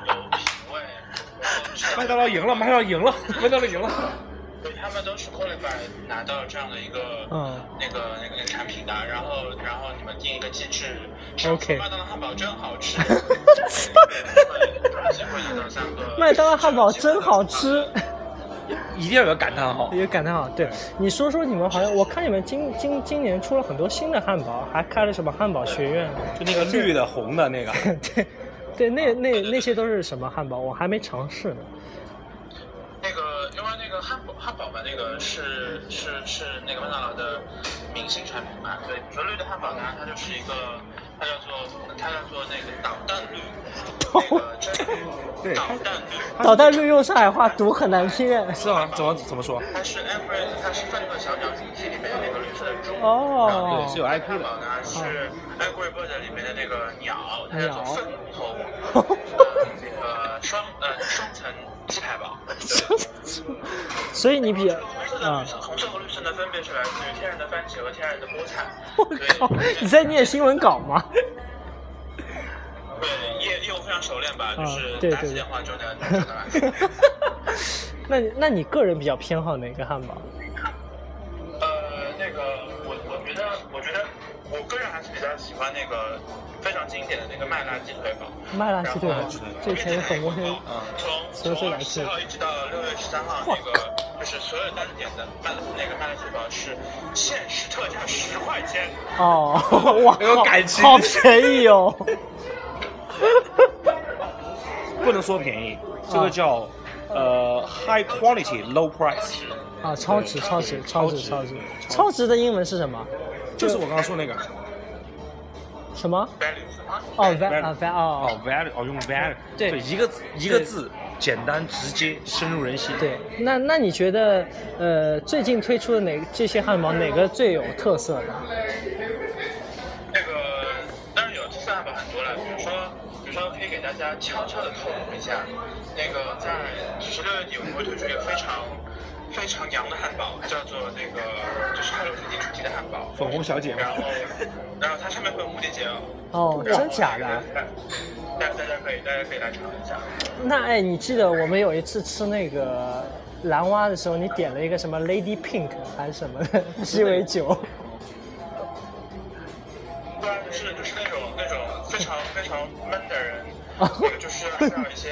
麦当劳赢了，麦当劳赢了，麦当劳赢了。对，他们都是 qualify 拿到这样的一个，嗯那个那个那个产品的，然后然后你们定一个机制 OK 麦当劳汉堡真好吃。麦当劳汉堡 真好吃，一定要有个感叹号。有感叹号。对，你说说你们好像，我看你们今今今年出了很多新的汉堡，还开了什么汉堡学院？就那个绿的、红的那个，对，对，那那那些都是什么汉堡？我还没尝试呢。那个，因为那个汉堡汉堡吧，那个是是是那个麦当劳的明星产品嘛，对。你说绿的汉堡呢，它就是一个它叫做它叫做那个导弹绿，那个真 对导弹绿。导弹绿用上海话读很难听哎。是吗？怎么怎么说？它是 Angry，它是愤怒的小鸟主题里面哦对，是有 IP 的。汉堡呢是 Angry Bird 里面的那个鸟，它叫做愤怒头，呃，那个双呃双层鸡排堡。所以你比红色的啊绿，色，红色和绿色呢，分别是来自于天然的番茄和天然的菠菜。我靠，你在念新闻稿吗？对，业业务非常熟练吧？就啊是打起电话就能就能来。那那你个人比较偏好哪个汉堡？个人还是比较喜欢那个非常经典的那个麦辣鸡腿堡。麦辣鸡腿堡然后，这以前董国轩从从十号一直到六月十三号，那个就是所有单点的麦那个麦辣鸡腿堡是限时特价十块钱。哦，哇，有好感情好便宜哦。不能说便宜，这个叫呃 high quality low price，啊，超值，超值，超值，超值，超值的英文是什么？就是我刚刚说那个。什么？哦 van 哦哦，value 哦用 value，对。一个字一个字，简单直接，深入人心。对，那那你觉得呃最近推出的哪这些汉堡哪个最有特色的？那个当然有特色汉堡很多了，比如说，比如说可以给大家悄悄的透露一下，那个在十六月底我们会推出一个非常非常洋的汉堡，叫做那个就是 Hello Kitty 主题的汉堡，粉红小姐然后然后它上面会有蝴蝶结哦。哦，真假的？大大家可以大家可以来尝一下。那哎，你记得我们有一次吃那个蓝蛙的时候，你点了一个什么 Lady Pink 还是什么的 鸡尾酒？不然就是就是那种那种非常非常闷的人，哦那个就是需要一些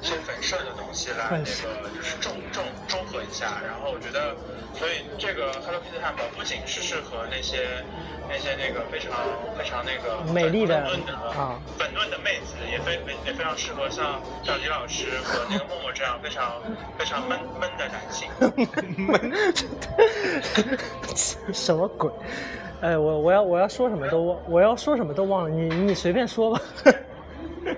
一些粉色的东西来那个就是中中中和一下。然后我觉得，所以这个 Hello Kitty 汉堡不仅是适合那些那些那个非常非常那个美丽的粉嫩的啊粉嫩的妹子，也非非也非常适合像小李老师和那个默默这样非常非常闷闷的男性。什么鬼？哎，我我要我要说什么都忘，我要说什么都忘了，你你随便说吧。对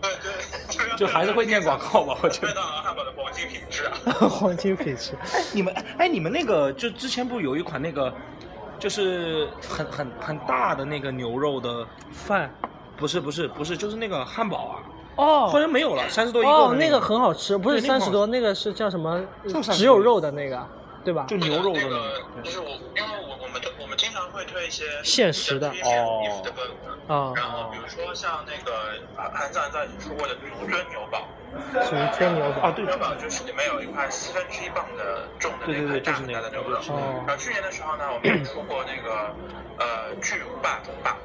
对，就还是会念广告吧我觉得黄金品质啊。黄金品质，你们哎，你们那个就之前不是有一款那个，就是很很很大的那个牛肉的，饭？不是不是不是，就是那个汉堡啊，哦。好像没有了，三十多一个的，哦那个很好吃，不是三十多，那个是叫什么？只有肉的那个，对吧？就牛肉的那那个个，就是我，因为我我们都我们经常会推一些限时的。比较推荐衣服的歌哦然后比如说像那个啊很早很早以前出过的竹尊牛堡，属于煎牛堡。啊对。牛堡就是里面有一块四分之一磅的重的对对那块大很对就是那个。大的牛肉。哦。然后去年的时候呢，我们也出过那个呃巨无霸中霸，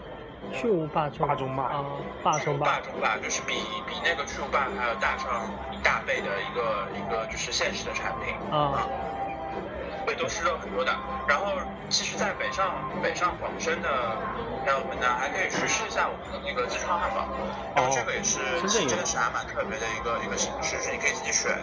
巨无霸中霸。中霸。啊，霸中霸。霸中霸就是比比那个巨无霸还要大上一大倍的一个一个就是现实的产品。啊会多吃肉很多的。然后，其实，在北上北上广深的朋友们呢，还可以去试一下我们的那个自创汉堡。然后这个也是真正有真的是还蛮特别的一个一个形式，是你可以自己选，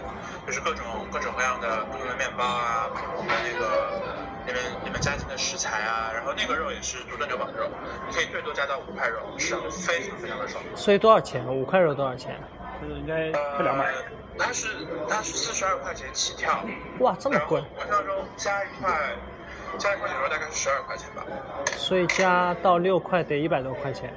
就是各种各种各样的不同的面包啊，不同的那个你们你们加进的食材啊，然后那个肉也是独炖牛堡的肉，你可以最多加到五块肉，吃上去非常非常的爽。所以多少钱？五块肉多少钱？就是应该快两百。呃，它是它是四十二块钱起跳，哇，这么然后贵！我印象中加一块加一块牛肉大概是十二块钱吧。所以加到六块得一百多块钱。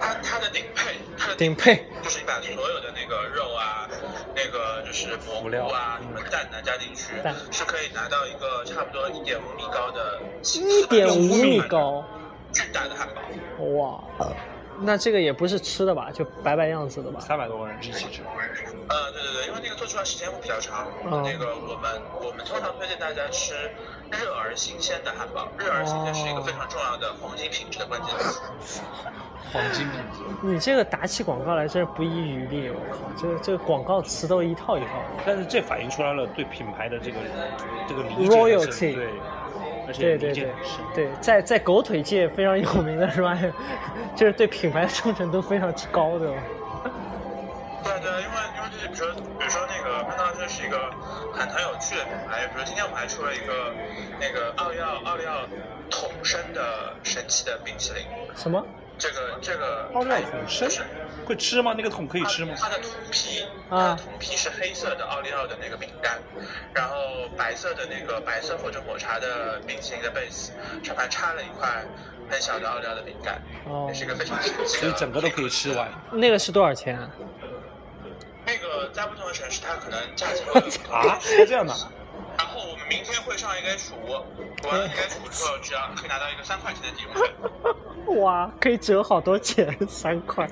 它它的顶配，它的顶配就是你把所有的那个肉啊，那个就是蘑菇啊，什么蛋啊加进去，是可以拿到一个差不多一点五米高的一点五米高，巨大的汉堡。哇！那这个也不是吃的吧？就摆摆样子的吧？三百多个人一起吃，呃，对对对，因为那个做出来时间会比较长。哦那个我们我们通常推荐大家吃热而新鲜的汉堡，热而新鲜是一个非常重要的黄金品质的关键词。黄金品质。你这个打起广告来真是不遗余力，我靠！这个这个广告词都一套一套的。但是这反映出来了对品牌的这个这个理解 Royalty 对，而且对对对。对，在在狗腿界非常有名的是吧？就是对品牌的忠诚度非常之高的。对啊对啊，因为因为就是比如说比如说那个麦当劳是一个很很有趣的品牌，比如说今天我们还出了一个那个奥利奥奥利奥桶身的神奇的冰淇淋，什么？这个这个奥利奥桶身就是会吃吗？那个桶可以吃吗？它的桶皮，它啊的桶皮是黑色的奥利奥的那个饼干，然后白色的那个白色或者抹茶的冰淇淋的 base 上面插了一块很小的奥利奥的饼干，哦也是一个非常神奇的。所以整个都可以吃完。那个是多少钱啊？那个在不同的城市，它可能价钱会。啊，是这样的。明天会上一个 H 五，完了那个 H 五之后，只要可以拿到一个三块钱的抵用券。哇，可以折好多钱，三块。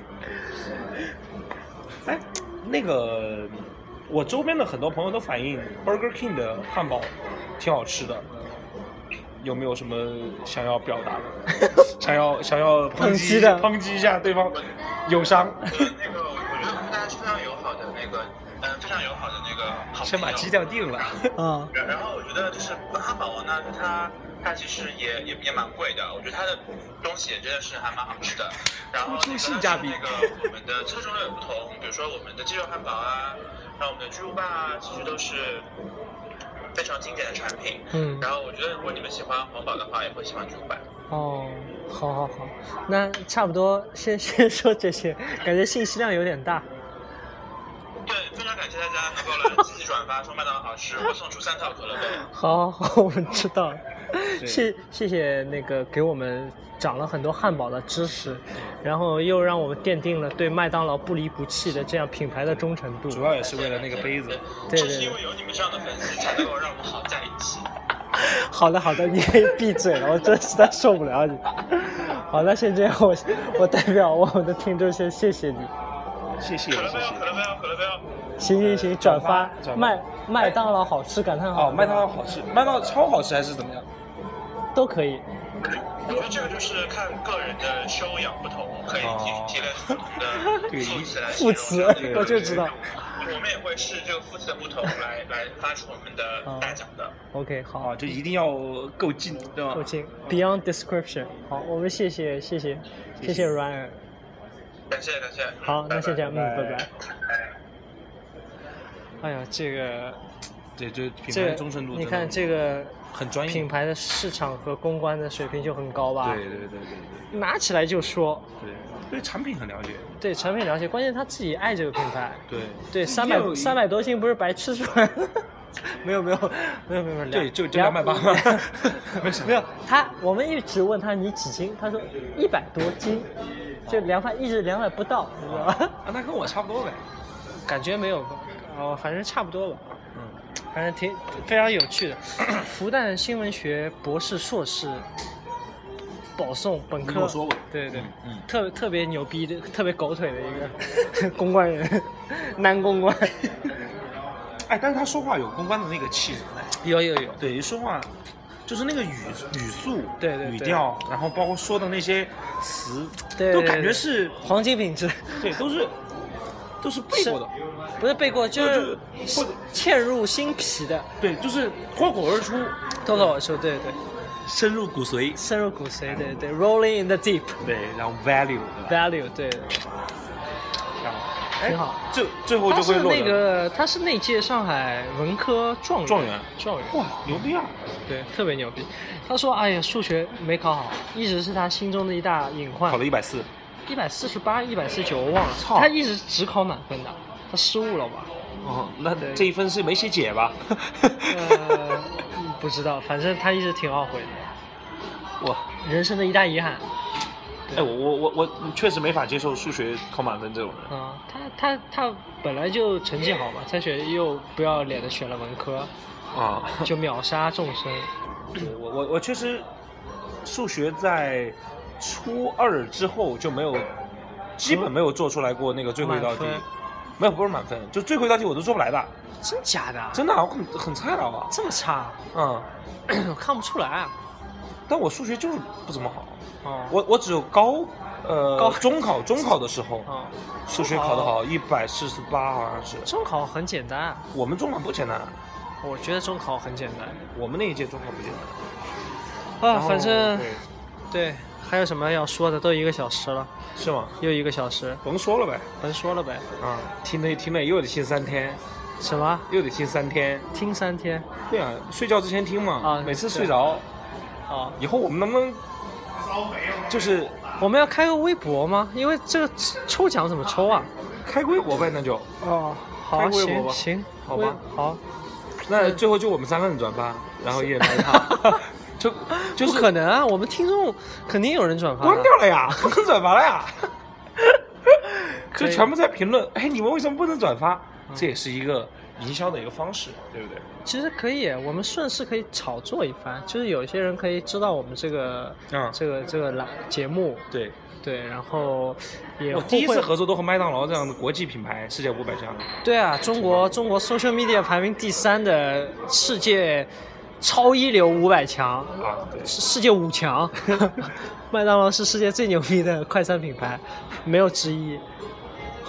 哎，那个我周边的很多朋友都反映 Burger King 的汉堡挺好吃的，有没有什么想要表达的？想要想要抨抨击击的抨击一下对方友商？呃，那个好。先把基调定了。嗯，然然后我觉得就是汉堡王呢，它它其实也也也蛮贵的，我觉得它的东西也真的是还蛮好吃的。然后突出那个性价比那个我们的侧重点不同，比如说我们的鸡肉汉堡啊，然后我们的巨无霸啊，其实都是非常经典的产品。嗯然后我觉得如果你们喜欢黄堡的话，也会喜欢巨无霸。哦，好好好，那差不多先 先说这些，感觉信息量有点大。对，非常感谢大家能够来积极转发说麦当劳好吃，我送出三套可乐杯。好好好，我们知道谢谢谢那个给我们讲了很多汉堡的知识，然后又让我们奠定了对麦当劳不离不弃的这样品牌的忠诚度。主要也是为了那个杯子。对对是因为有你们这样的粉丝，才能够让我们好在一起。好的好的，你可以闭嘴了，我真实在受不了你。好，那先这样，我我代表我们的听众先谢谢你。谢谢谢可乐杯哦，可谢。乐杯哦，可乐杯哦。行行行，转发转发麦麦当劳好吃感叹号。哦，麦当劳好吃，麦当劳超好吃还是怎么样？都可以。我觉得这个就是看个人的修养不同，可以哦提提炼不同的 对副词来形容副词我就知道。我们也会视这个副词的不同 来来发出我们的大奖的。OK，好啊，，就一定要够近，对吧够？近。Beyond description。好，我们谢谢谢谢谢谢 Ryan。感谢感谢。好，那先这样，嗯，拜拜拜。哎呀，这个对，就品这个牌忠诚度，你看这个很专业。品牌的市场和公关的水平就很高吧？对对对对对拿起来就说，对对，产品很了解。对产品了解，关键他自己爱这个品牌。对对，三百三百多斤不是白吃出来的。没有没有没有没有没有，对就就两280两没事 没有他，我们一直问他你几斤，他说一百多斤，就两百一直两百不到，你知道吧？啊，那跟我差不多呗。感觉没有，哦，反正差不多吧，嗯，反正挺非常有趣的。复旦新闻学博士、硕士保送本科，对对对，嗯特特别牛逼的、特别狗腿的一个 公关人，男公关。哎，但是他说话有公关的那个气质。有有有，对，一说话就是那个语语速、对对对。语调，然后包括说的那些词，对对都感觉是，黄金品质，对，都是都是背过的，不是背过，就是或者嵌入心脾的，对，就是脱口而出，脱口而出，对对，深入骨髓，深入骨髓，对对，rolling in the deep 对，然后 value，对挺好。最最后就会落得是那个，他是那届上海文科状元，状元状元，哇，牛逼啊！对，特别牛逼。他说：“哎呀，数学没考好，一直是他心中的一大隐患考。了一百四，一百四十八、一百四十九，我忘了。操他一直只考满分的，他失误了吧？哦，那对这一分是没写解吧？不知道，反正他一直挺懊悔的，哇，人生的一大遗憾。哎，我我我我确实没法接受数学考满分这种人。啊、他他他本来就成绩好嘛，才选又不要脸的选了文科，啊，就秒杀众生。我我我确实数学在初二之后就没有，基本没有做出来过那个最后一道题。没有，不是满分，就最后一道题我都做不来的，真假的？真的啊，我很很菜了吧？这么差？嗯，我看不出来啊。但我数学就是不怎么好，哦，我我只有高呃高中考中考的时候哦，数学考得好，一百四十八好像是。中考很简单啊，我们中考不简单，我觉得中考很简单我们那一届中考不简单。啊，反正对对还有什么要说的？都一个小时了，是吗？又一个小时，甭说了呗。甭说了呗。啊，听了听了又得听三天，什么？又得听三天。听三天？对啊，睡觉之前听嘛。啊每次睡着，啊，以后我们能不能就是我们要开个微博吗？因为这个抽奖怎么抽啊？开微博呗？那就哦，好，行行，好吧好，那最后就我们三个人转发，然后一人来一套，就 就不是可能啊！我们听众肯定有人转发。关掉了呀，不能转发了呀。就全部在评论，哎，你们为什么不能转发？这也是一个营销的一个方式，对不对？其实可以，我们顺势可以炒作一番，就是有些人可以知道我们这个、嗯这个这个栏节目，对，对，然后也我第一次合作都和麦当劳这样的国际品牌，世界五百强。对啊，中国中国 social media 排名第三的世界超一流五百强，啊，对，世世界五强，麦当劳是世界最牛逼的快餐品牌，没有之一。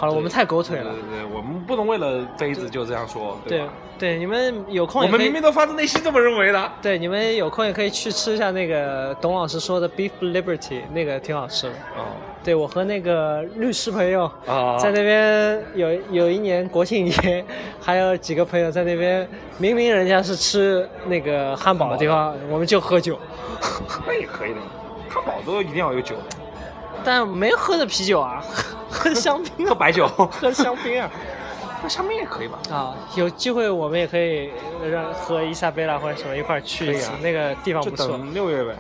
好了，我们太狗腿了对。对对，我们不能为了杯子就这样说，对吧？对，你们有空我们明明都发自内心这么认为的。对，你们有空也可以去吃一下那个董老师说的 Beef Liberty，那个挺好吃的。哦对我和那个律师朋友啊在那边有有一年国庆节，还有几个朋友在那边，明明人家是吃那个汉堡的地方，我们就喝酒，那也可以的，汉堡都一定要有酒，但没喝的啤酒啊，喝香槟啊，喝白酒，喝香槟啊。喝香槟也可以吧？啊，有机会我们也可以让和伊莎贝拉或者什么一块儿去一次，啊那个地方不错。等六月呗。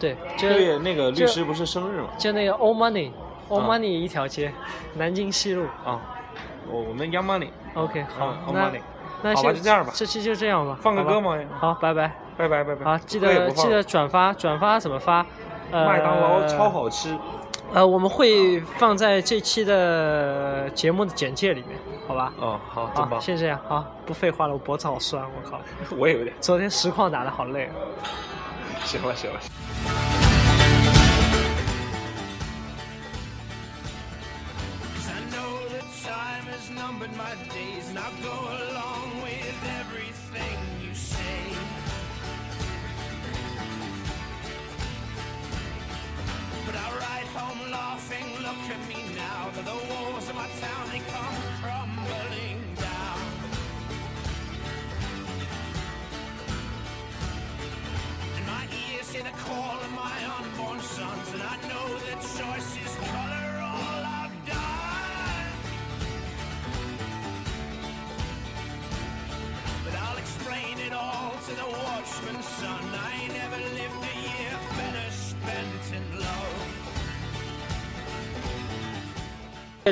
对，就六月那个律师不是生日嘛？就那个 Old Money，Old 啊 Money 一条街，南京西路。啊，我我们 Young Money，OK，好嗯，，Old 那 Money，好吧那先就这样吧这期就这样吧。放个歌嘛好，拜拜。拜拜拜拜。好，记得记得转发，转发怎么发？呃，麦当劳超。好吃。呃，我们会放在这期的节目的简介里面，好吧？哦，好，真好，棒。先这样，好，不废话了，我脖子好酸，我靠，我也有点。昨天实况打的好累。行了行了。To the watchman's son. I never lived a year better spent in love.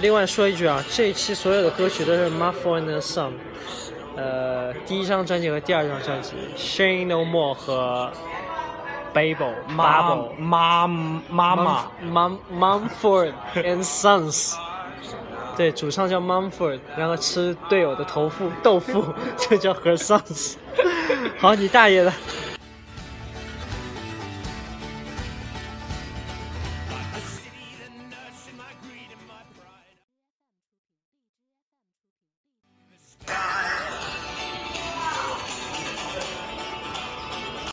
另外说一句啊，这一期所有的歌曲都是 Mumford and Son，呃，第一张专辑和第二张专辑，Shane No More 和 Babel 妈 Babel 妈妈妈 Mum Mumford and Sons，对，主唱叫 Mumford，然后吃队友的头腐豆腐 这叫 Her Sons。好，你大爷的！